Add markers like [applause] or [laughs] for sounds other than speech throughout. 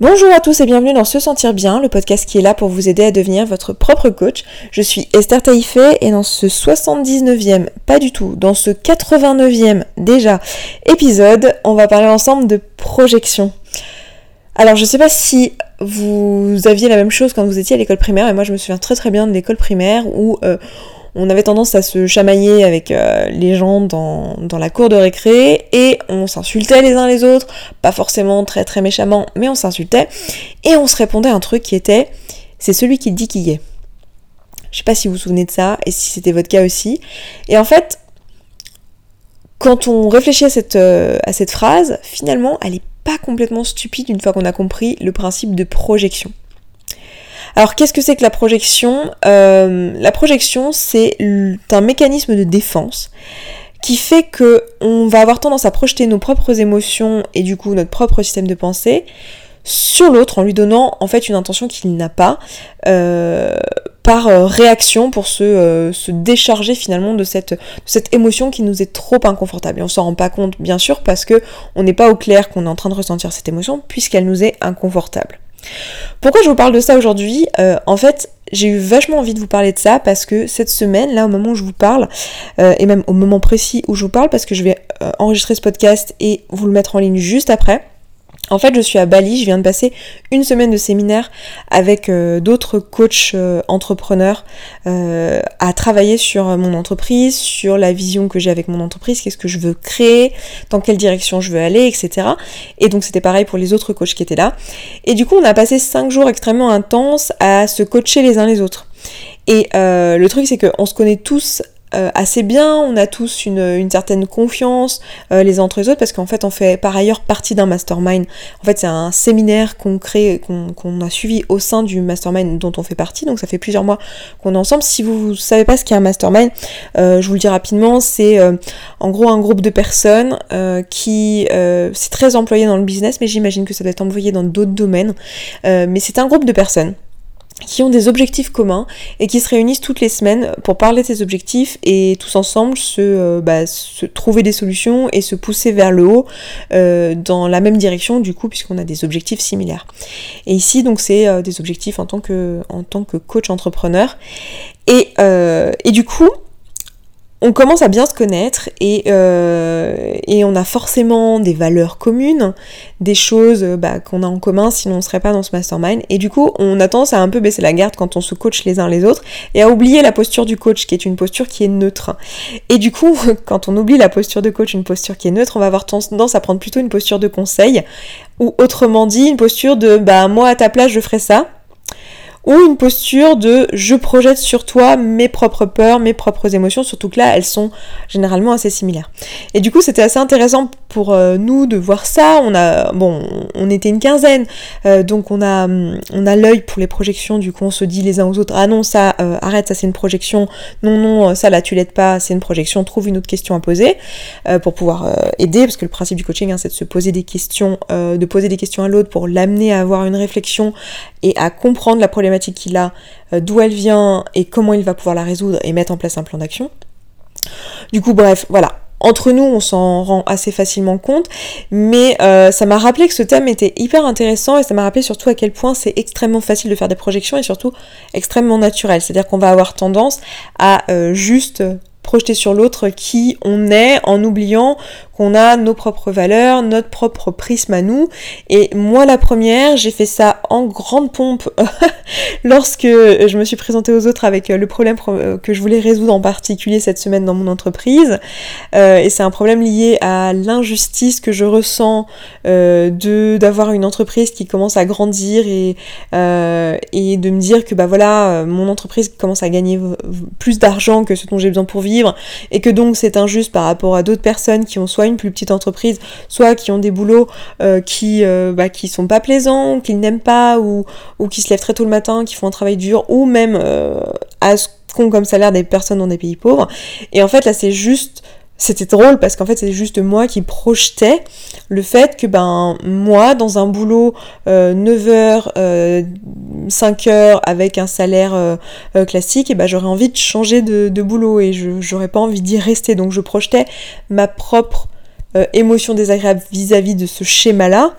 Bonjour à tous et bienvenue dans Se Sentir Bien, le podcast qui est là pour vous aider à devenir votre propre coach. Je suis Esther Taïfé et dans ce 79e, pas du tout, dans ce 89e déjà épisode, on va parler ensemble de projection. Alors je sais pas si vous aviez la même chose quand vous étiez à l'école primaire, et moi je me souviens très très bien de l'école primaire où... Euh, on avait tendance à se chamailler avec euh, les gens dans, la cour de récré et on s'insultait les uns les autres, pas forcément très très méchamment, mais on s'insultait et on se répondait un truc qui était c'est celui qui dit qui est. Je sais pas si vous vous souvenez de ça et si c'était votre cas aussi. Et en fait, quand on réfléchit à cette, euh, à cette phrase, finalement, elle est pas complètement stupide une fois qu'on a compris le principe de projection. Alors qu'est-ce que c'est que la projection? Euh, La projection, c'est un mécanisme de défense qui fait que on va avoir tendance à projeter nos propres émotions et du coup notre propre système de pensée sur l'autre en lui donnant en fait une intention qu'il n'a pas euh, par euh, réaction pour se, se, décharger finalement de cette, cette émotion qui nous est trop inconfortable. Et on s'en rend pas compte bien sûr parce que on n'est pas au clair qu'on est en train de ressentir cette émotion puisqu'elle nous est inconfortable. Pourquoi je vous parle de ça aujourd'hui? Euh, En fait, j'ai eu vachement envie de vous parler de ça parce que cette semaine, là au moment où je vous parle, euh, et même au moment précis où je vous parle, parce que je vais euh, enregistrer ce podcast et vous le mettre en ligne juste après, en fait, je suis à Bali, je viens de passer une semaine de séminaire avec euh, d'autres coachs euh, entrepreneurs euh, à travailler sur mon entreprise, sur la vision que j'ai avec mon entreprise, qu'est-ce que je veux créer, dans quelle direction je veux aller, etc. Et donc c'était pareil pour les autres coachs qui étaient là. Et du coup, on a passé cinq jours extrêmement intenses à se coacher les uns les autres. Et le truc, c'est qu'on se connaît tous euh, assez bien, on a tous une, certaine confiance euh, les uns entre les autres parce qu'en fait on fait par ailleurs partie d'un mastermind. En fait c'est un séminaire qu'on crée, qu'on a suivi au sein du mastermind dont on fait partie, donc ça fait plusieurs mois qu'on est ensemble. Si vous ne savez pas ce qu'est un mastermind, euh, je vous le dis rapidement, c'est en gros un groupe de personnes qui c'est très employé dans le business, mais j'imagine que ça doit être employé dans d'autres domaines. mais c'est un groupe de personnes qui ont des objectifs communs et qui se réunissent toutes les semaines pour parler de ces objectifs et tous ensemble se, euh, bah, trouver des solutions et se pousser vers le haut euh, dans la même direction du coup puisqu'on a des objectifs similaires. Et ici donc c'est euh, des objectifs en tant que, en tant que coach entrepreneur et, et du coup on commence à bien se connaître et, euh, et, on a forcément des valeurs communes, des choses euh, bah, qu'on a en commun sinon on serait pas dans ce mastermind. Et du coup, on a tendance à un peu baisser la garde quand on se coach les uns les autres et à oublier la posture du coach qui est une posture qui est neutre. Et du coup, [laughs] quand on oublie la posture de coach, une posture qui est neutre, on va avoir tendance à prendre plutôt une posture de conseil ou autrement dit une posture de bah moi à ta place je ferais ça ou une posture de je projette sur toi mes propres peurs, mes propres émotions, surtout que là elles sont généralement assez similaires. Et du coup c'était assez intéressant pour euh, nous de voir ça. On a bon, on était une quinzaine, euh, donc on a on a l'œil pour les projections. Du coup on se dit les uns aux autres ah non ça euh, arrête ça c'est une projection, non non ça là tu l'aides pas c'est une projection. Trouve une autre question à poser pour pouvoir aider parce que le principe du coaching hein, c'est de se poser des questions, de poser des questions à l'autre pour l'amener à avoir une réflexion et à comprendre la problématique qu'il a, euh, d'où elle vient et comment il va pouvoir la résoudre et mettre en place un plan d'action. Du coup, bref, voilà. Entre nous, on s'en rend assez facilement compte, mais euh, ça m'a rappelé que ce thème était hyper intéressant et ça m'a rappelé surtout à quel point c'est extrêmement facile de faire des projections et surtout extrêmement naturel. C'est-à-dire qu'on va avoir tendance à euh, juste projeter sur l'autre qui on est en oubliant qu'on a nos propres valeurs, notre propre prisme à nous. Et moi la première, j'ai fait ça en grande pompe [laughs] lorsque je me suis présentée aux autres avec le problème que je voulais résoudre en particulier cette semaine dans mon entreprise. Euh, et c'est un problème lié à l'injustice que je ressens euh, de d'avoir une entreprise qui commence à grandir et, euh, et de me dire que bah voilà, mon entreprise commence à gagner plus d'argent que ce dont j'ai besoin pour vivre et que donc c'est injuste par rapport à d'autres personnes qui ont soit une plus petite entreprise, soit qui ont des boulots euh, qui, euh, bah, qui sont pas plaisants, qu'ils n'aiment pas, ou, ou qui se lèvent très tôt le matin, qui font un travail dur, ou même euh, à ce qu'ont comme salaire des personnes dans des pays pauvres. Et en fait là c'est juste c'était drôle parce qu'en fait c'est juste moi qui projetais le fait que ben moi dans un boulot 9h 5h avec un salaire classique et ben j'aurais envie de changer de, boulot et je j'aurais pas envie d'y rester. Donc je projetais ma propre euh, émotion désagréable vis-à-vis de ce schéma-là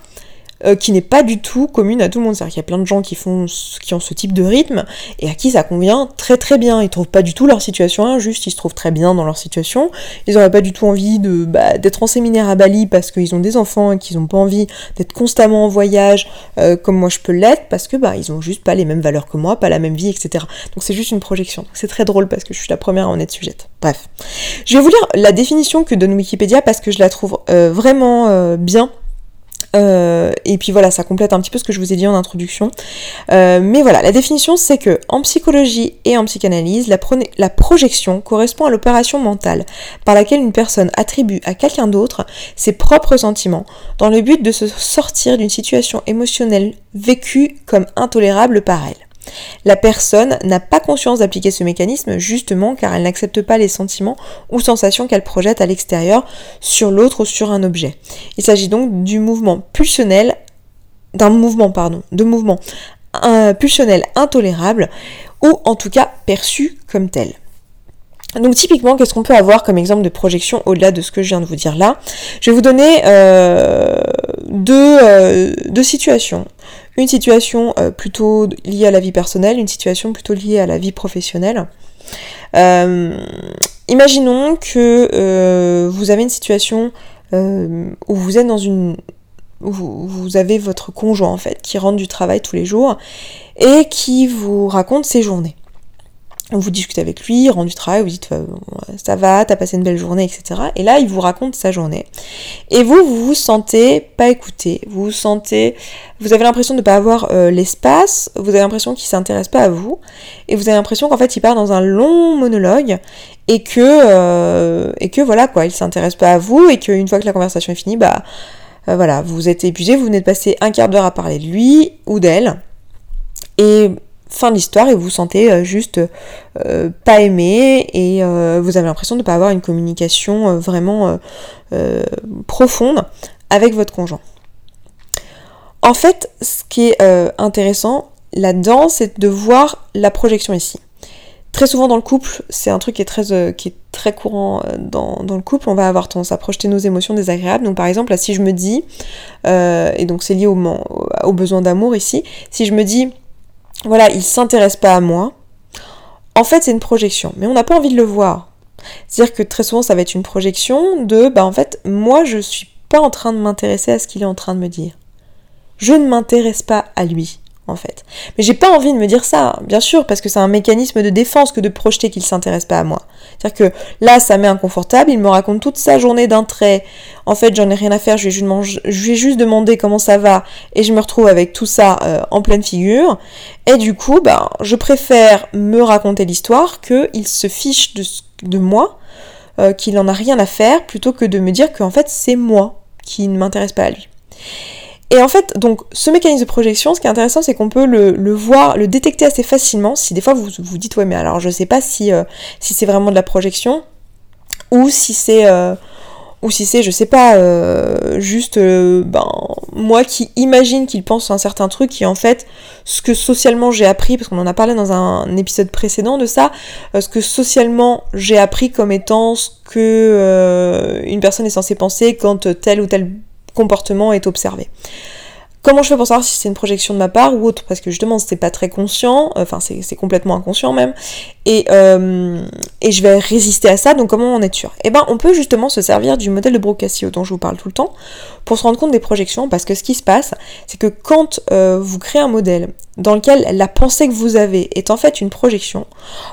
euh, qui n'est pas du tout commune à tout le monde. C'est-à-dire qu'il y a plein de gens qui, font, qui ont ce type de rythme et à qui ça convient très très bien. Ils trouvent pas du tout leur situation injuste, ils se trouvent très bien dans leur situation. Ils n'auraient pas du tout envie bah, d'être en séminaire à Bali parce qu'ils ont des enfants et qu'ils n'ont pas envie d'être constamment en voyage euh, comme moi je peux l'être parce que bah ils ont juste pas les mêmes valeurs que moi, pas la même vie, etc. Donc c'est juste une projection. C'est très drôle parce que je suis la première à en être sujette. Bref. Je vais vous lire la définition que donne Wikipédia parce que je la trouve euh, vraiment bien euh, et puis voilà, ça complète un petit peu ce que je vous ai dit en introduction. Euh, mais voilà, la définition c'est que en psychologie et en psychanalyse, la, la projection correspond à l'opération mentale par laquelle une personne attribue à quelqu'un d'autre ses propres sentiments dans le but de se sortir d'une situation émotionnelle vécue comme intolérable par elle. La personne n'a pas conscience d'appliquer ce mécanisme justement car elle n'accepte pas les sentiments ou sensations qu'elle projette à l'extérieur sur l'autre ou sur un objet. Il s'agit donc du mouvement pulsionnel, d'un mouvement, pardon, de mouvement euh, pulsionnel intolérable ou en tout cas perçu comme tel. Donc typiquement, qu'est-ce qu'on peut avoir comme exemple de projection au-delà de ce que je viens de vous dire là? Je vais vous donner euh, euh, deux, situations. Une situation euh, plutôt liée à la vie personnelle, une situation plutôt liée à la vie professionnelle. imaginons que vous avez une situation où vous êtes dans une... où vous avez votre conjoint en fait qui rentre du travail tous les jours et qui vous raconte ses journées vous discutez avec lui, rend du travail, vous dites ça va, t'as passé une belle journée, etc. Et là, il vous raconte sa journée. Et vous, vous vous sentez pas écouté, vous vous sentez, vous avez l'impression de pas avoir euh, l'espace, vous avez l'impression qu'il s'intéresse pas à vous, et vous avez l'impression qu'en fait, il part dans un long monologue et que euh, et que voilà quoi, il s'intéresse pas à vous et qu'une fois que la conversation est finie, bah euh, voilà, vous êtes épuisé, vous venez de passer un quart d'heure à parler de lui ou d'elle. Et fin de l'histoire et vous vous sentez euh, juste euh, pas aimé et euh, vous avez l'impression de ne pas avoir une communication vraiment profonde avec votre conjoint. En fait, ce qui est intéressant là-dedans, c'est de voir la projection ici. Très souvent dans le couple, c'est un truc qui est très, qui est très courant dans, le couple, on va avoir tendance à projeter nos émotions désagréables. Donc par exemple, là, si je me dis, et donc c'est lié au besoin d'amour ici, si je me dis, voilà, il s'intéresse pas à moi. En fait, c'est une projection, mais on n'a pas envie de le voir. C'est-à-dire que très souvent, ça va être une projection de, bah en fait, moi, je suis pas en train de m'intéresser à ce qu'il est en train de me dire. Je ne m'intéresse pas à lui Mais j'ai pas envie de me dire ça, bien sûr, parce que c'est un mécanisme de défense que de projeter qu'il s'intéresse pas à moi. C'est-à-dire que là, ça m'est inconfortable, il me raconte toute sa journée d'un trait. En fait, j'en ai rien à faire, je lui ai juste, demandé comment ça va, et je me retrouve avec tout ça euh, en pleine figure. Et du coup, ben, je préfère me raconter l'histoire qu'il se fiche de, de moi, euh, qu'il en a rien à faire, plutôt que de me dire qu'en fait, c'est moi qui ne m'intéresse pas à lui. Et en fait, donc, ce mécanisme de projection, ce qui est intéressant, c'est qu'on peut le, voir, le détecter assez facilement. Si des fois vous vous dites, ouais, mais alors je sais pas si, euh, si c'est vraiment de la projection, ou si c'est. Euh, ou si c'est, je sais pas, euh, juste ben, moi qui imagine qu'il pense un certain truc qui en fait ce que socialement j'ai appris, parce qu'on en a parlé dans un, épisode précédent de ça, ce que socialement j'ai appris comme étant ce que une personne est censée penser quand telle ou telle comportement est observé. Comment je fais pour savoir si c'est une projection de ma part ou autre? Parce que justement, c'est pas très conscient, enfin c'est complètement inconscient même, et, euh, et, je vais résister à ça, donc comment on est sûr? Eh ben, on peut justement se servir du modèle de Brocassio dont je vous parle tout le temps pour se rendre compte des projections, parce que ce qui se passe, c'est que quand euh, vous créez un modèle dans lequel la pensée que vous avez est en fait une projection,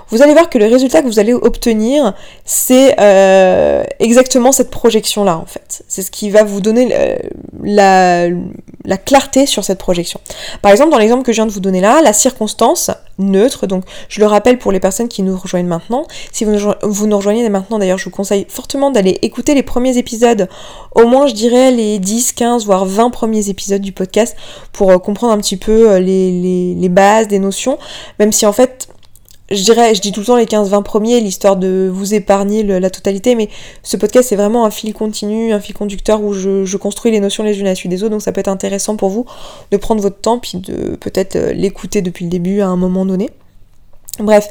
vous allez voir que le résultat que vous allez obtenir, c'est euh, exactement cette projection-là en fait. C'est ce qui va vous donner la, la clarté sur cette projection. Par exemple, dans l'exemple que je viens de vous donner là, la circonstance neutre, donc je le rappelle pour les personnes qui nous rejoignent maintenant, si vous nous, vous nous rejoignez maintenant d'ailleurs, je vous conseille fortement d'aller écouter les premiers épisodes, au moins je dirais les 10, 15, voire 20 premiers épisodes du podcast pour euh, comprendre un petit peu euh, les, les bases des notions, même si en fait je dirais, je dis tout le temps les 15-20 premiers, l'histoire de vous épargner la totalité, mais ce podcast c'est vraiment un fil continu, un fil conducteur où je, construis les notions les unes à la suite des autres, donc ça peut être intéressant pour vous de prendre votre temps puis de peut-être euh, l'écouter depuis le début à un moment donné. Bref,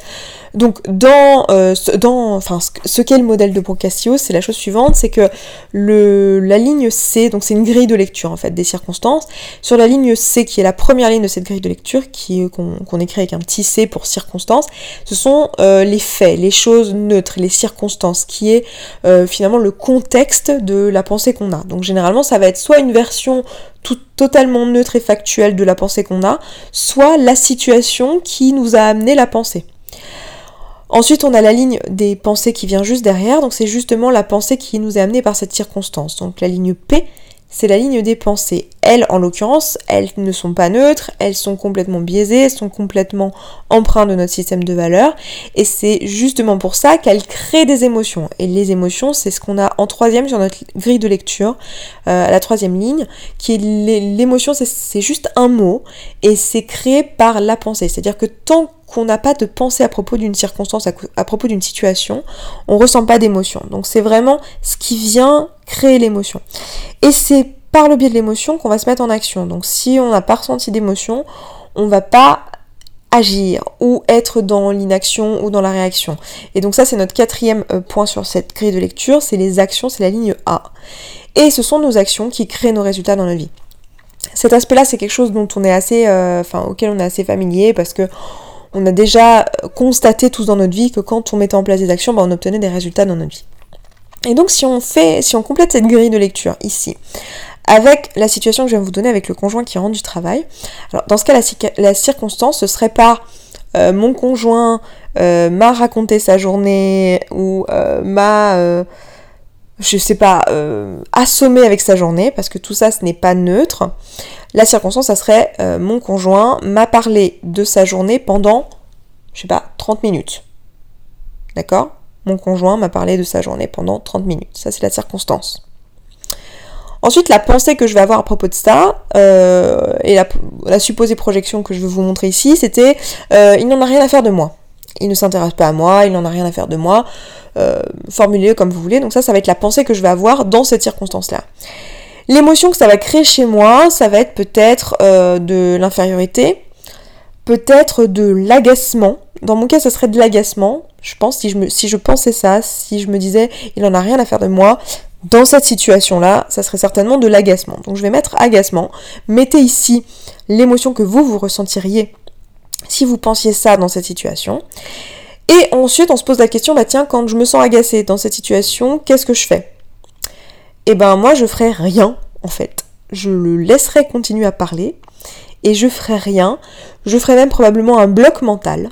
donc dans, euh, ce qu'est le modèle de Procastio, c'est la chose suivante, c'est que le, la ligne C, donc c'est une grille de lecture en fait des circonstances, sur la ligne C qui est la première ligne de cette grille de lecture, qui qu'on écrit avec un petit C pour circonstances, ce sont euh, les faits, les choses neutres, les circonstances, qui est euh, finalement le contexte de la pensée qu'on a. Donc généralement ça va être soit une version totalement neutre et factuelle de la pensée qu'on a, soit la situation qui nous a amené la pensée. Ensuite, on a la ligne des pensées qui vient juste derrière, donc c'est justement la pensée qui nous est amenée par cette circonstance. Donc la ligne P, c'est la ligne des pensées. Elles, en l'occurrence, elles ne sont pas neutres, elles sont complètement biaisées, elles sont complètement empreintes de notre système de valeurs, et c'est justement pour ça qu'elles créent des émotions. Et les émotions, c'est ce qu'on a en troisième sur notre grille de lecture, euh, la troisième ligne, qui est l'émotion, c'est juste un mot, et c'est créé par la pensée. C'est-à-dire que tant qu'on n'a pas de pensée à propos d'une circonstance, à, propos d'une situation, on ressent pas d'émotion. Donc c'est vraiment ce qui vient créer l'émotion. Et c'est par le biais de l'émotion qu'on va se mettre en action. Donc si on n'a pas ressenti d'émotion, on va pas agir ou être dans l'inaction ou dans la réaction. Et donc ça c'est notre quatrième euh, point sur cette grille de lecture, c'est les actions, c'est la ligne A. Et ce sont nos actions qui créent nos résultats dans la vie. Cet aspect-là, c'est quelque chose dont on est assez, euh, auquel on est assez familier parce que on a déjà constaté tous dans notre vie que quand on mettait en place des actions, ben, on obtenait des résultats dans notre vie. Et donc si on fait, si on complète cette grille de lecture ici, avec la situation que je viens de vous donner avec le conjoint qui rentre du travail, alors dans ce cas la, circonstance ce serait pas euh, mon conjoint euh, m'a raconté sa journée ou euh, m'a je sais pas, assommé avec sa journée, parce que tout ça, ce n'est pas neutre. La circonstance, ça serait euh, mon conjoint m'a parlé de sa journée pendant, je sais pas, 30 minutes. D'accord? Mon conjoint m'a parlé de sa journée pendant 30 minutes. Ça, c'est la circonstance. Ensuite, la pensée que je vais avoir à propos de ça, euh, et la, supposée projection que je vais vous montrer ici, c'était euh, il n'en a rien à faire de moi. Il ne s'intéresse pas à moi, il n'en a rien à faire de moi. formulez comme vous voulez. Donc ça, ça va être la pensée que je vais avoir dans cette circonstance-là. L'émotion que ça va créer chez moi, ça va être peut-être euh, de l'infériorité, peut-être de l'agacement. Dans mon cas, ça serait de l'agacement. Je pense, si je, si je pensais ça, si je me disais, il en a rien à faire de moi, dans cette situation-là, ça serait certainement de l'agacement. Donc je vais mettre agacement. Mettez ici l'émotion que vous, vous ressentiriez si vous pensiez ça dans cette situation. Et ensuite, on se pose la question, bah tiens, quand je me sens agacée dans cette situation, qu'est-ce que je fais? Eh ben moi je ferai rien en fait. Je le laisserai continuer à parler et je ferai rien. Je ferai même probablement un bloc mental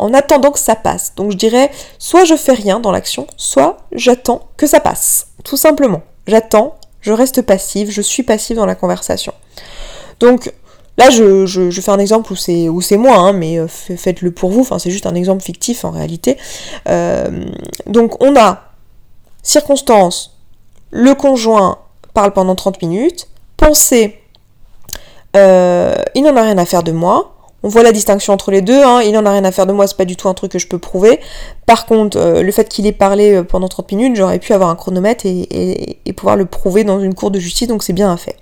en attendant que ça passe. Donc je dirais soit je fais rien dans l'action, soit j'attends que ça passe. Tout simplement. J'attends, je reste passive, je suis passive dans la conversation. Donc là je, fais un exemple où c'est où moi, hein, mais euh, faites-le pour vous, c'est juste un exemple fictif en réalité. Euh, donc on a circonstance, le conjoint parle pendant 30 minutes, pensez, euh, il n'en a rien à faire de moi. On voit la distinction entre les deux, hein. il n'en a rien à faire de moi, c'est pas du tout un truc que je peux prouver. Par contre, le fait qu'il ait parlé pendant 30 minutes, j'aurais pu avoir un chronomètre et, pouvoir le prouver dans une cour de justice, donc c'est bien un fait.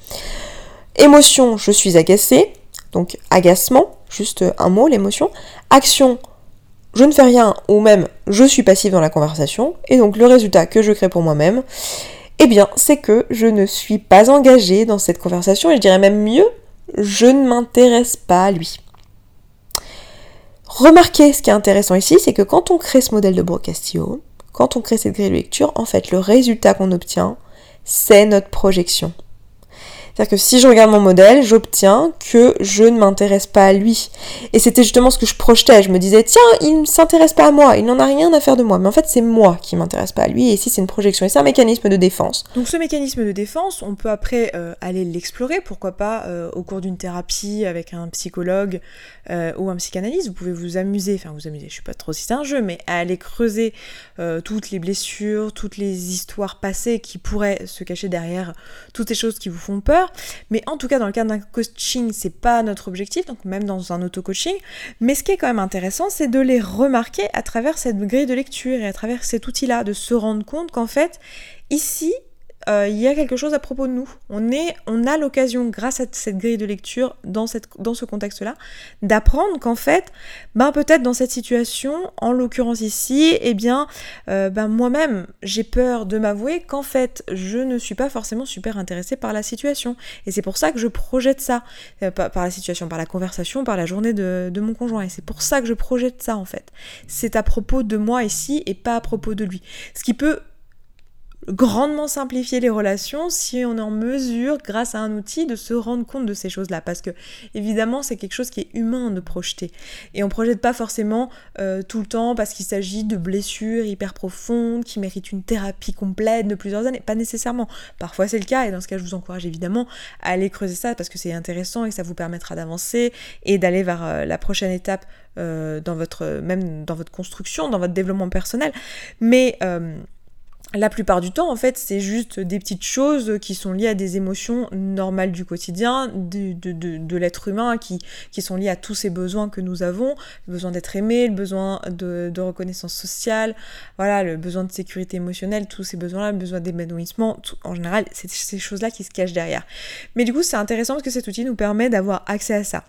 Émotion, je suis agacée, donc agacement, juste un mot, l'émotion. Action, je ne fais rien, ou même je suis passive dans la conversation, et donc le résultat que je crée pour moi-même, eh bien, c'est que je ne suis pas engagée dans cette conversation et je dirais même mieux, je ne m'intéresse pas à lui. Remarquez ce qui est intéressant ici, c'est que quand on crée ce modèle de Brocastio, quand on crée cette grille de lecture, en fait, le résultat qu'on obtient, c'est notre projection. C'est-à-dire que si je regarde mon modèle, j'obtiens que je ne m'intéresse pas à lui. Et c'était justement ce que je projetais. Je me disais, tiens, il ne s'intéresse pas à moi, il n'en a rien à faire de moi. Mais en fait, c'est moi qui m'intéresse pas à lui. Et ici, c'est une projection. Et c'est un mécanisme de défense. Donc ce mécanisme de défense, on peut après euh, aller l'explorer, pourquoi pas euh, au cours d'une thérapie avec un psychologue euh, ou un psychanalyste. Vous pouvez vous amuser, enfin vous amuser, je sais pas trop si c'est un jeu, mais à aller creuser toutes les blessures, toutes les histoires passées qui pourraient se cacher derrière toutes ces choses qui vous font peur. Mais en tout cas, dans le cadre d'un coaching, c'est pas notre objectif, donc même dans un auto-coaching. Mais ce qui est quand même intéressant, c'est de les remarquer à travers cette grille de lecture et à travers cet outil-là, de se rendre compte qu'en fait, ici, euh, il y a quelque chose à propos de nous. On, est, on a l'occasion, grâce à cette grille de lecture, dans, ce contexte-là, d'apprendre qu'en fait, ben peut-être dans cette situation, en l'occurrence ici, eh bien, euh, ben moi-même, j'ai peur de m'avouer qu'en fait, je ne suis pas forcément super intéressée par la situation. Et c'est pour ça que je projette ça, euh, par, la situation, par la conversation, par la journée de mon conjoint. Et c'est pour ça que je projette ça, en fait. C'est à propos de moi ici et pas à propos de lui. Ce qui peut grandement simplifier les relations si on est en mesure, grâce à un outil, de se rendre compte de ces choses-là. Parce que, évidemment, c'est quelque chose qui est humain de projeter. Et on projette pas forcément euh, tout le temps parce qu'il s'agit de blessures hyper profondes qui méritent une thérapie complète de plusieurs années. Pas nécessairement. Parfois, c'est le cas. Et dans ce cas, je vous encourage évidemment à aller creuser ça parce que c'est intéressant et ça vous permettra d'avancer et d'aller vers euh, la prochaine étape euh, dans votre, même dans votre construction, dans votre développement personnel. Mais la plupart du temps, en fait, c'est juste des petites choses qui sont liées à des émotions normales du quotidien, de, l'être humain, qui, qui, sont liées à tous ces besoins que nous avons, le besoin d'être aimé, le besoin de, reconnaissance sociale, voilà, le besoin de sécurité émotionnelle, tous ces besoins-là, le besoin d'épanouissement, en général, c'est ces choses-là qui se cachent derrière. Mais du coup, c'est intéressant parce que cet outil nous permet d'avoir accès à ça.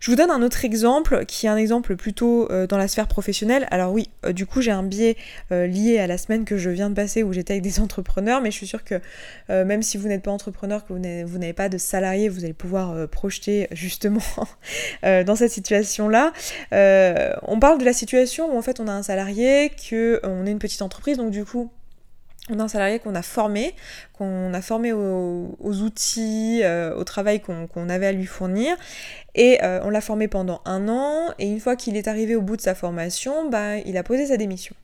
Je vous donne un autre exemple, qui est un exemple plutôt euh, dans la sphère professionnelle. Alors oui, euh, du coup, j'ai un biais euh, lié à la semaine que je viens de passer où j'étais avec des [laughs] entrepreneurs, mais je suis sûre que euh, même si vous n'êtes pas entrepreneur, que vous n'avez pas de salarié, vous allez pouvoir euh, projeter [laughs] justement euh, dans cette situation-là. on parle de la situation où en fait on a un salarié, qu'on est une petite entreprise, donc du coup on a un salarié qu'on a formé, qu'on a formé aux, outils, au travail qu'on avait à lui fournir. Et on l'a formé pendant un an. Et une fois qu'il est arrivé au bout de sa formation, bah, il a posé sa démission.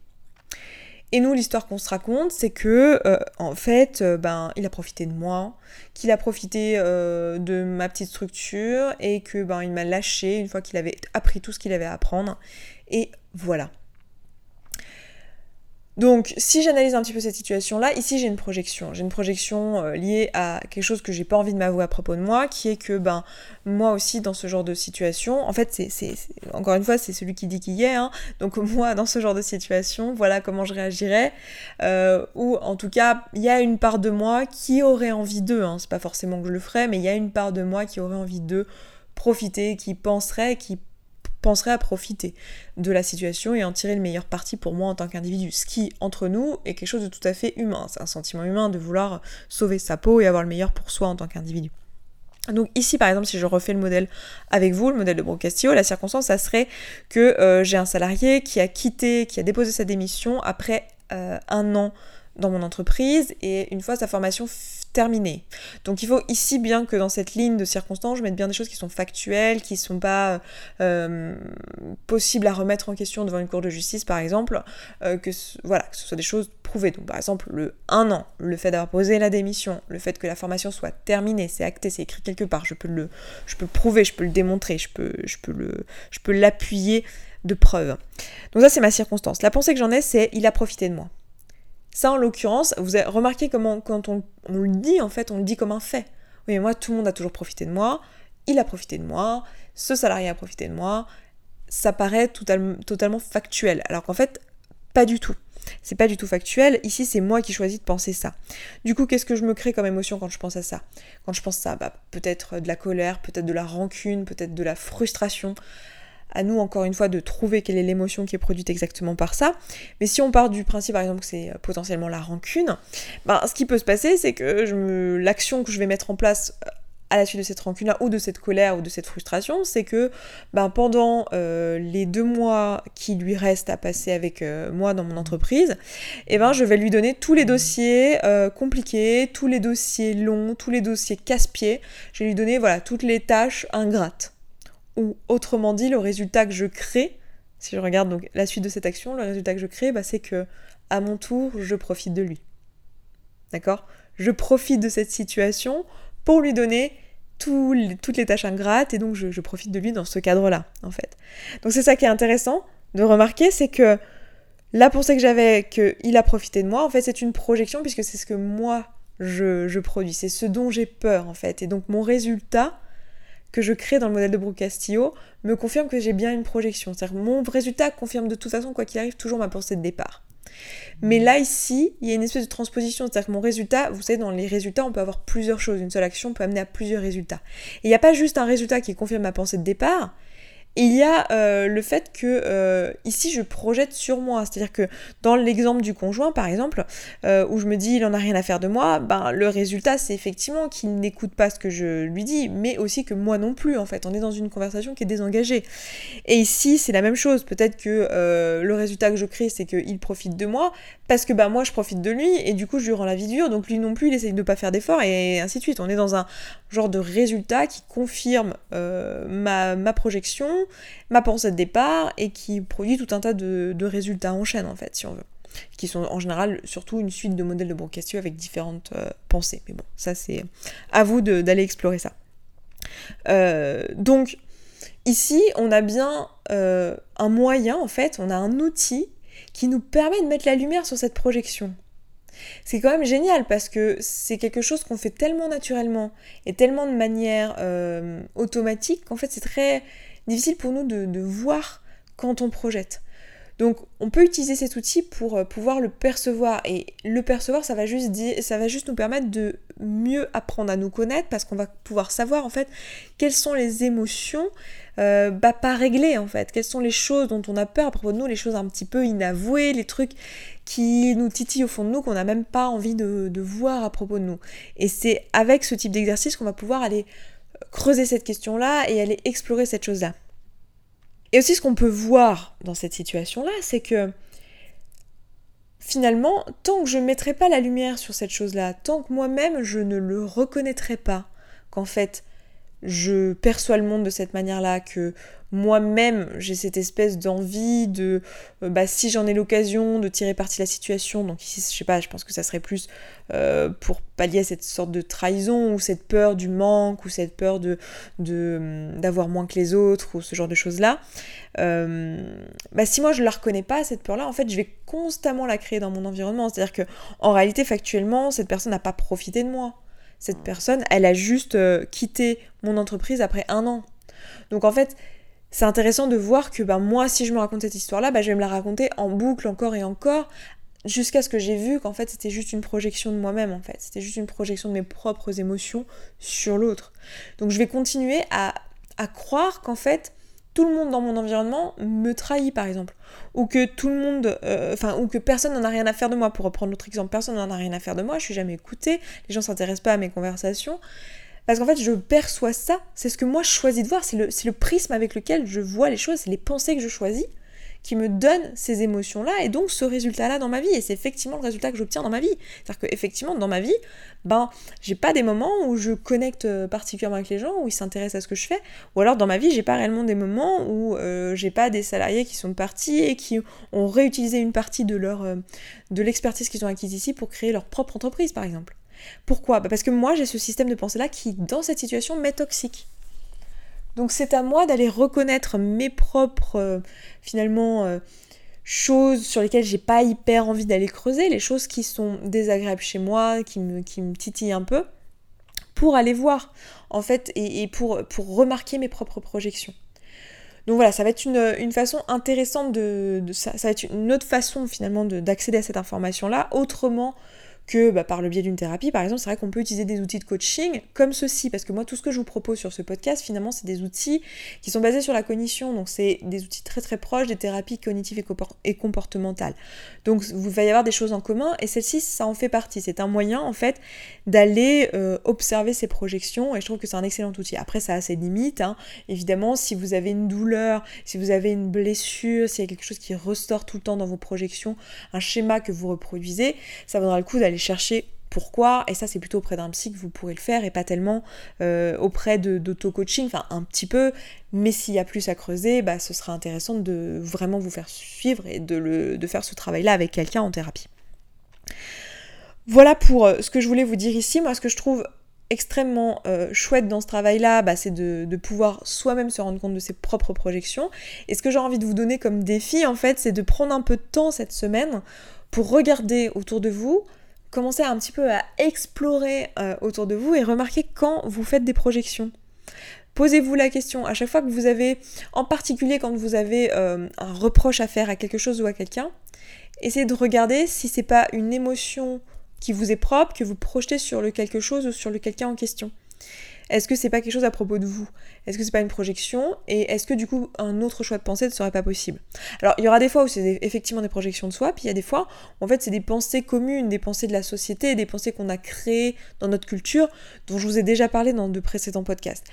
Et nous, l'histoire qu'on se raconte, c'est que, euh, en fait, euh, ben, il a profité de moi, qu'il a profité euh, de ma petite structure et que, ben, il m'a lâché une fois qu'il avait appris tout ce qu'il avait à apprendre. Et voilà. Donc, si j'analyse un petit peu cette situation-là, ici j'ai une projection. J'ai une projection euh, liée à quelque chose que j'ai pas envie de m'avouer à propos de moi, qui est que, ben, moi aussi, dans ce genre de situation, en fait, c'est, encore une fois, c'est celui qui dit qui y est, hein, donc [laughs] moi, dans ce genre de situation, voilà comment je réagirais, euh, ou en tout cas, il y a une part de moi qui aurait envie d'eux, hein, c'est pas forcément que je le ferais, mais il y a une part de moi qui aurait envie de profiter, qui penserait, qui penserait à profiter de la situation et en tirer le meilleur parti pour moi en tant qu'individu. Ce qui, entre nous, est quelque chose de tout à fait humain. C'est un sentiment humain de vouloir sauver sa peau et avoir le meilleur pour soi en tant qu'individu. Donc ici par exemple si je refais le modèle avec vous, le modèle de Castillo, la circonstance ça serait que euh, j'ai un salarié qui a quitté, qui a déposé sa démission après euh, un an dans mon entreprise et une fois sa formation terminé. Donc il faut ici bien que dans cette ligne de circonstances, je mette bien des choses qui sont factuelles, qui ne sont pas euh, possibles à remettre en question devant une cour de justice par exemple, euh, que, voilà, que ce soit des choses prouvées. Donc par exemple le un an, le fait d'avoir posé la démission, le fait que la formation soit terminée, c'est acté, c'est écrit quelque part, je peux le, je peux prouver, je peux le démontrer, je peux, je peux le, je peux l'appuyer de preuves. Donc ça c'est ma circonstance. La pensée que j'en ai c'est il a profité de moi. Ça, en l'occurrence, vous avez remarqué comment, quand on, le dit, en fait, on le dit comme un fait. Oui, mais moi, tout le monde a toujours profité de moi, il a profité de moi, ce salarié a profité de moi. Ça paraît totalement factuel, alors qu'en fait, pas du tout. C'est pas du tout factuel. Ici, c'est moi qui choisis de penser ça. Du coup, qu'est-ce que je me crée comme émotion quand je pense à ça? Quand je pense à ça, bah, peut-être de la colère, peut-être de la rancune, peut-être de la frustration, à nous encore une fois de trouver quelle est l'émotion qui est produite exactement par ça. Mais si on part du principe par exemple que c'est euh, potentiellement la rancune, ben, ce qui peut se passer c'est que l'action que je vais mettre en place euh, à la suite de cette rancune-là ou de cette colère ou de cette frustration, c'est que ben, pendant euh, les deux mois qui lui restent à passer avec moi dans mon entreprise, eh ben, je vais lui donner tous les dossiers compliqués, tous les dossiers longs, tous les dossiers casse-pieds. Je vais lui donner voilà, toutes les tâches ingrates. Ou autrement dit, le résultat que je crée, si je regarde la suite de cette action, le résultat que je crée, bah, c'est que à mon tour, je profite de lui. D'accord? Je profite de cette situation pour lui donner toutes les tâches ingrates et donc je, profite de lui dans ce cadre-là, en fait. Donc c'est ça qui est intéressant de remarquer, c'est que la pensée que j'avais qu'il a profité de moi, en fait, c'est une projection puisque c'est ce que moi je, je produis, c'est ce dont j'ai peur, en fait. Et donc mon résultat, que je crée dans le modèle de Brooke Castillo me confirme que j'ai bien une projection. C'est-à-dire mon résultat confirme de toute façon, quoi qu'il arrive, toujours ma pensée de départ. Mais là, ici, il y a une espèce de transposition. C'est-à-dire que mon résultat, vous savez, dans les résultats, on peut avoir plusieurs choses. Une seule action peut amener à plusieurs résultats. Et il n'y a pas juste un résultat qui confirme ma pensée de départ, il y a euh, le fait que euh, ici je projette sur moi, c'est-à-dire que dans l'exemple du conjoint par exemple, euh, où je me dis il en a rien à faire de moi, ben le résultat c'est effectivement qu'il n'écoute pas ce que je lui dis, mais aussi que moi non plus en fait, on est dans une conversation qui est désengagée. Et ici c'est la même chose, peut-être que le résultat que je crée c'est qu'il profite de moi, parce que bah moi je profite de lui et du coup je lui rends la vie dure, donc lui non plus il essaye de ne pas faire d'efforts et ainsi de suite. On est dans un genre de résultat qui confirme ma, ma projection ma pensée de départ et qui produit tout un tas de, résultats en chaîne en fait, si on veut. Qui sont en général surtout une suite de modèles de Brocassio avec différentes euh, pensées. Mais bon, ça c'est à vous d'aller explorer ça. Euh, donc ici, on a bien euh, un moyen en fait, on a un outil qui nous permet de mettre la lumière sur cette projection. C'est quand même génial parce que c'est quelque chose qu'on fait tellement naturellement et tellement de manière automatique qu'en fait c'est très difficile pour nous de, voir quand on projette. Donc on peut utiliser cet outil pour euh, pouvoir le percevoir et le percevoir ça va juste dire, ça va juste nous permettre de mieux apprendre à nous connaître parce qu'on va pouvoir savoir en fait quelles sont les émotions euh, bah, pas réglées en fait, quelles sont les choses dont on a peur à propos de nous, les choses un petit peu inavouées, les trucs qui nous titillent au fond de nous qu'on n'a même pas envie de, de voir à propos de nous. Et c'est avec ce type d'exercice qu'on va pouvoir aller creuser cette question-là et aller explorer cette chose-là. Et aussi ce qu'on peut voir dans cette situation-là, c'est que finalement, tant que je ne mettrai pas la lumière sur cette chose-là, tant que moi-même je ne le reconnaîtrai pas, qu'en fait je perçois le monde de cette manière-là, que moi-même j'ai cette espèce d'envie de, euh, bah, si j'en ai l'occasion, de tirer parti de la situation. Donc ici, je sais pas, je pense que ça serait plus euh, pour pallier cette sorte de trahison ou cette peur du manque ou cette peur de hum, d'avoir moins que les autres ou ce genre de choses-là. Euh, bah, si moi je la reconnais pas cette peur-là, en fait, je vais constamment la créer dans mon environnement. C'est-à-dire que en réalité, factuellement, cette personne n'a pas profité de moi. Cette personne, elle a juste quitté mon entreprise après un an. Donc en fait, c'est intéressant de voir que ben, moi, si je me raconte cette histoire-là, ben, je vais me la raconter en boucle encore et encore, jusqu'à ce que j'ai vu qu'en fait c'était juste une projection de moi-même, en fait. C'était juste une projection de mes propres émotions sur l'autre. Donc je vais continuer à, croire qu'en fait, tout le monde dans mon environnement me trahit par exemple. Ou que tout le monde euh, enfin ou que personne n'en a rien à faire de moi. Pour reprendre l'autre exemple personne n'en a rien à faire de moi je suis jamais écoutée les gens s'intéressent pas à mes conversations. Parce qu'en fait, je perçois ça, c'est ce que moi je choisis de voir, c'est le, le, prisme avec lequel je vois les choses, c'est les pensées que je choisis qui me donnent ces émotions-là et donc ce résultat-là dans ma vie. Et c'est effectivement le résultat que j'obtiens dans ma vie. C'est-à-dire qu'effectivement, dans ma vie, ben, j'ai pas des moments où je connecte euh, particulièrement avec les gens, où ils s'intéressent à ce que je fais, ou alors dans ma vie, j'ai pas réellement des moments où euh, j'ai pas des salariés qui sont partis et qui ont réutilisé une partie de leur euh, de l'expertise qu'ils ont acquise ici pour créer leur propre entreprise, par exemple. Pourquoi? Bah, Parce que moi, j'ai ce système de pensée-là qui, dans cette situation, m'est toxique. Donc c'est à moi d'aller reconnaître mes propres, euh, finalement, euh, choses sur lesquelles j'ai pas hyper envie d'aller creuser, les choses qui sont désagréables chez moi, qui me, titillent un peu, pour aller voir, en fait, et, pour, pour remarquer mes propres projections. Donc voilà, ça va être une, façon intéressante de, ça, ça, va être une autre façon finalement d'accéder à cette information-là, autrement que bah, par le biais d'une thérapie, par exemple, c'est vrai qu'on peut utiliser des outils de coaching comme ceci, parce que moi, tout ce que je vous propose sur ce podcast, finalement, c'est des outils qui sont basés sur la cognition, donc c'est des outils très très proches des thérapies cognitives et comportementales. Donc, vous va y avoir des choses en commun, et celle-ci, ça en fait partie. C'est un moyen, en fait, d'aller euh, observer ces projections, et je trouve que c'est un excellent outil. Après, ça a ses limites, hein. évidemment, si vous avez une douleur, si vous avez une blessure, s'il y a quelque chose qui ressort tout le temps dans vos projections, un schéma que vous reproduisez, ça vaudra le coup d'aller chercher pourquoi, et ça c'est plutôt auprès d'un psy que vous pourrez le faire et pas tellement euh, auprès d'auto-coaching, enfin un petit peu, mais s'il y a plus à creuser, bah, ce sera intéressant de vraiment vous faire suivre et de, le, de faire ce travail-là avec quelqu'un en thérapie. Voilà pour euh, ce que je voulais vous dire ici. Moi, ce que je trouve extrêmement euh, chouette dans ce travail-là, bah, c'est de, de, pouvoir soi-même se rendre compte de ses propres projections. Et ce que j'ai envie de vous donner comme défi, en fait, c'est de prendre un peu de temps cette semaine pour regarder autour de vous, commencez un petit peu à explorer euh, autour de vous et remarquer quand vous faites des projections. Posez-vous la question à chaque fois que vous avez, en particulier quand vous avez euh, un reproche à faire à quelque chose ou à quelqu'un, essayez de regarder si c'est pas une émotion qui vous est propre que vous projetez sur le quelque chose ou sur le quelqu'un en question. Est-ce que c'est pas quelque chose à propos de vous? Est-ce que c'est pas une projection? Et est-ce que du coup un autre choix de pensée ne serait pas possible? Alors il y aura des fois où c'est effectivement des projections de soi, puis il y a des fois où en fait c'est des pensées communes, des pensées de la société, des pensées qu'on a créées dans notre culture, dont je vous ai déjà parlé dans de précédents podcasts.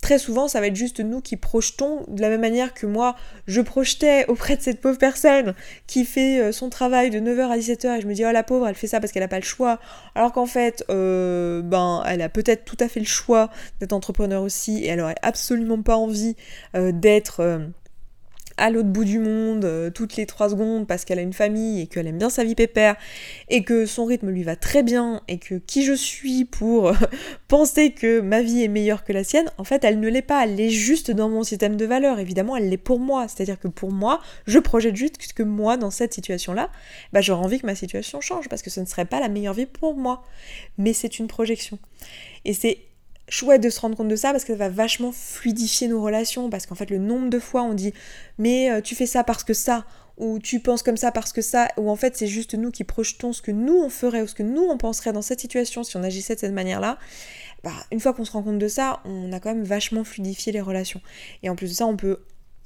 Très souvent, ça va être juste nous qui projetons de la même manière que moi, je projetais auprès de cette pauvre personne qui fait euh, son travail de 9h à 17h et je me dis, oh la pauvre, elle fait ça parce qu'elle n'a pas le choix. Alors qu'en fait, euh, ben, elle a peut-être tout à fait le choix d'être entrepreneur aussi et elle aurait absolument pas envie euh, d'être à l'autre bout du monde euh, toutes les trois secondes parce qu'elle a une famille et qu'elle aime bien sa vie pépère et que son rythme lui va très bien et que qui je suis pour [laughs] penser que ma vie est meilleure que la sienne, en fait elle ne l'est pas, elle est juste dans mon système de valeurs, évidemment elle l'est pour moi, c'est-à-dire que pour moi, je projette juste que moi dans cette situation-là, bah j'aurais envie que ma situation change parce que ce ne serait pas la meilleure vie pour moi, mais c'est une projection. Et c'est chouette de se rendre compte de ça parce que ça va vachement fluidifier nos relations parce qu'en fait le nombre de fois on dit mais euh, tu fais ça parce que ça ou tu penses comme ça parce que ça ou en fait c'est juste nous qui projetons ce que nous on ferait ou ce que nous on penserait dans cette situation si on agissait de cette manière-là bah, une fois qu'on se rend compte de ça on a quand même vachement fluidifié les relations et en plus de ça on peut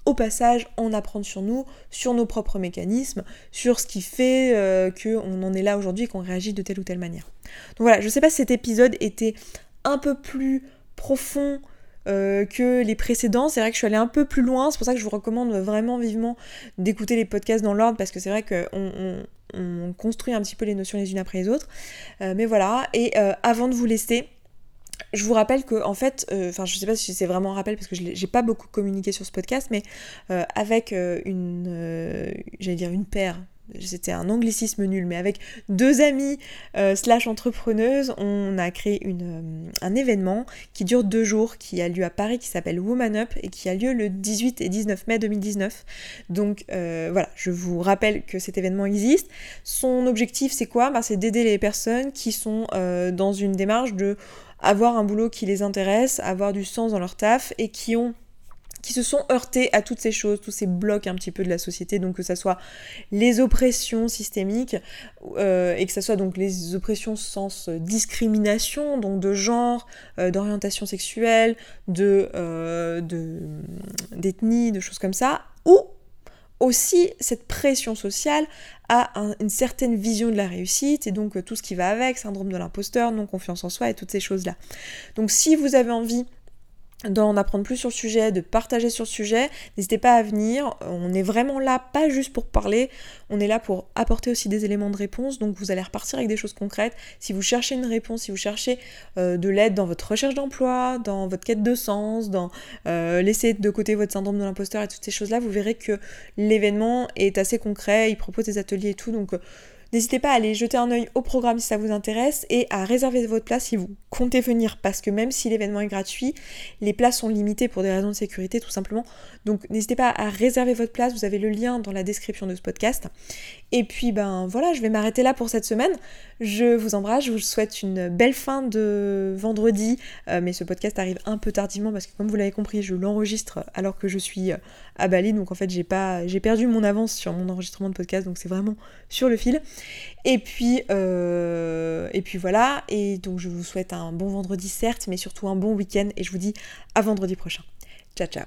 au passage en apprendre sur nous, sur nos propres mécanismes, sur ce qui fait euh, qu'on en est là aujourd'hui et qu'on réagit de telle ou telle manière. Donc voilà, je sais pas si cet épisode était un peu plus profond euh, que les précédents. C'est vrai que je suis allée un peu plus loin, c'est pour ça que je vous recommande vraiment vivement d'écouter les podcasts dans l'ordre parce que c'est vrai qu'on on, construit un petit peu les notions les unes après les autres. Euh, mais voilà, et euh, avant de vous laisser, je vous rappelle que en fait, enfin je sais pas si c'est vraiment un rappel parce que j'ai pas beaucoup communiqué sur ce podcast, mais avec une, j'allais dire une paire, c'était un anglicisme nul, mais avec deux amies euh, slash entrepreneuses, on a créé euh, un événement qui dure deux jours, qui a lieu à Paris, qui s'appelle Woman Up et qui a lieu le 18 et 19 mai 2019. Donc euh, voilà, je vous rappelle que cet événement existe. Son objectif, c'est quoi? Bah, C'est d'aider les personnes qui sont dans une démarche de avoir un boulot qui les intéresse, avoir du sens dans leur taf et qui ont qui se sont heurtés à toutes ces choses, tous ces blocs un petit peu de la société, donc que ce soit les oppressions systémiques, euh, et que ce soit donc les oppressions sens discrimination, donc de genre, euh, d'orientation sexuelle, de, euh, d'ethnie, de, choses comme ça, ou aussi cette pression sociale à une certaine vision de la réussite et donc tout ce qui va avec, syndrome de l'imposteur, non confiance en soi et toutes ces choses-là. Donc si vous avez envie d'en apprendre plus sur le sujet, de partager sur le sujet, n'hésitez pas à venir. On est vraiment là, pas juste pour parler, on est là pour apporter aussi des éléments de réponse. Donc vous allez repartir avec des choses concrètes. Si vous cherchez une réponse, si vous cherchez euh, de l'aide dans votre recherche d'emploi, dans votre quête de sens, dans euh, laisser de côté votre syndrome de l'imposteur et toutes ces choses-là, vous verrez que l'événement est assez concret, il propose des ateliers et tout. Donc N'hésitez pas à aller jeter un œil au programme si ça vous intéresse et à réserver votre place si vous comptez venir parce que même si l'événement est gratuit, les places sont limitées pour des raisons de sécurité tout simplement. Donc n'hésitez pas à réserver votre place, vous avez le lien dans la description de ce podcast. Et puis ben voilà, je vais m'arrêter là pour cette semaine. Je vous embrasse, je vous souhaite une belle fin de vendredi, euh, mais ce podcast arrive un peu tardivement parce que comme vous l'avez compris, je l'enregistre alors que je suis euh, à Bali, donc en fait j'ai pas j'ai perdu mon avance sur mon enregistrement de podcast, donc c'est vraiment sur le fil. Et puis euh, et puis voilà, et donc je vous souhaite un bon vendredi certes, mais surtout un bon week-end. Et je vous dis à vendredi prochain. Ciao ciao